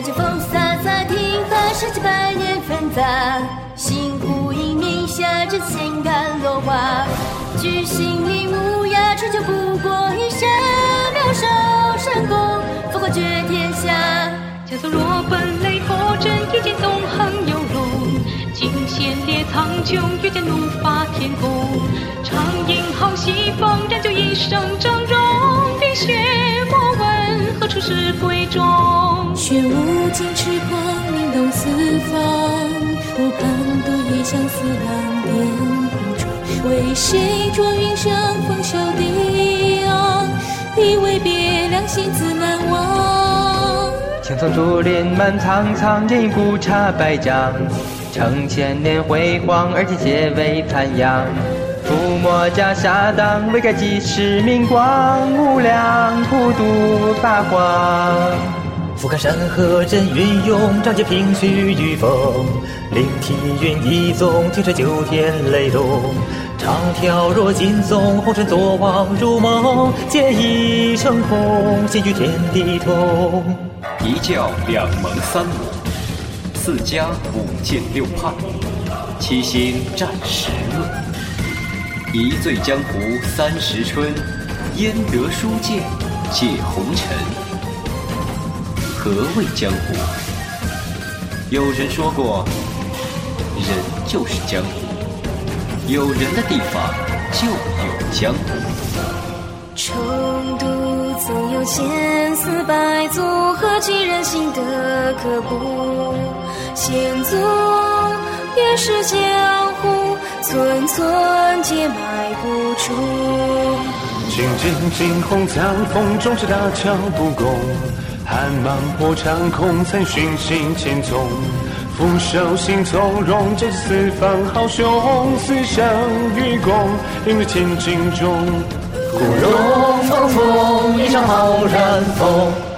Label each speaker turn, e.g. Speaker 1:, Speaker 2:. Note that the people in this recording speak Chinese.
Speaker 1: 清风飒飒，听发生几百年纷杂。星湖映明下，这心甘落花。举行礼木雅，春秋不过一山，妙手神功，烽火绝天下。
Speaker 2: 江左若奔雷破阵，一剑纵横游龙。惊现列苍穹，御剑怒发天宫。长缨好西风，燃就一生峥嵘。冰雪莫问，何处是归终？
Speaker 3: 玄武金翅光，鸣动四方。我盼渡月，相思浪点红妆。为谁捉云生，风袖低昂？一为别，两心自难忘。
Speaker 4: 青松竹林满苍苍，烟雨古茶百丈。成千年辉煌，而今皆为残阳。伏魔家下当，未改几世明光。无量普渡八荒。
Speaker 5: 俯瞰山河真云涌，仗剑凭虚御风。凌体云一纵，听彻九天雷动。长条若金松，红尘作望如梦。剑意成空，心与天地同。
Speaker 6: 一教两盟三武，四家五剑六派，七星战十论。一醉江湖三十春，焉得书剑解红尘？何谓江湖？有人说过，人就是江湖，有人的地方就有江湖。
Speaker 1: 重读总有千丝百足，何其人心的刻骨。险阻便是江湖，寸寸皆迈不出。
Speaker 7: 青剑惊鸿江风终，是大桥不共。寒芒破长空，曾寻心千踪。俯首行从容，这四方豪雄，四生与共，映入千军中。
Speaker 5: 古龙风风，一场浩然风。